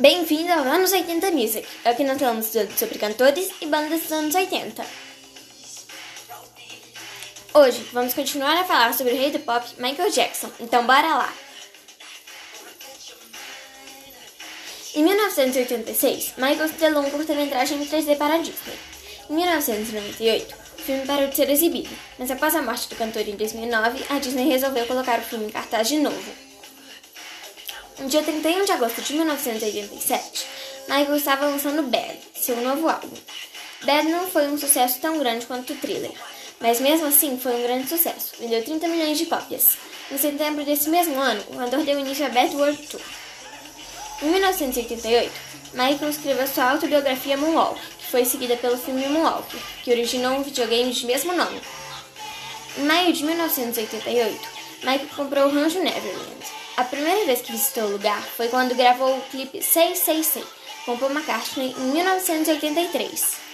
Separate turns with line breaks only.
Bem-vindo ao Anos 80 Music. Aqui nós falamos sobre cantores e bandas dos anos 80. Hoje vamos continuar a falar sobre o rei do pop, Michael Jackson. Então bora lá! Em 1986, Michael estrelou um curta-metragem em 3D para a Disney. Em 1998, o filme parou de ser exibido, mas após a morte do cantor em 2009, a Disney resolveu colocar o filme em cartaz de novo. No dia 31 de agosto de 1987, Michael estava lançando Bad, seu novo álbum. Bad não foi um sucesso tão grande quanto Thriller, mas mesmo assim foi um grande sucesso, vendeu 30 milhões de cópias. Em setembro desse mesmo ano, o cantor deu início a Bad World Tour. Em 1988, Michael escreveu sua autobiografia Moonwalk, que foi seguida pelo filme Moonwalk, que originou um videogame de mesmo nome. Em maio de 1988, Michael comprou o Rancho Neverland, a primeira vez que visitou o lugar foi quando gravou o clipe 666 com Paul McCartney em 1983.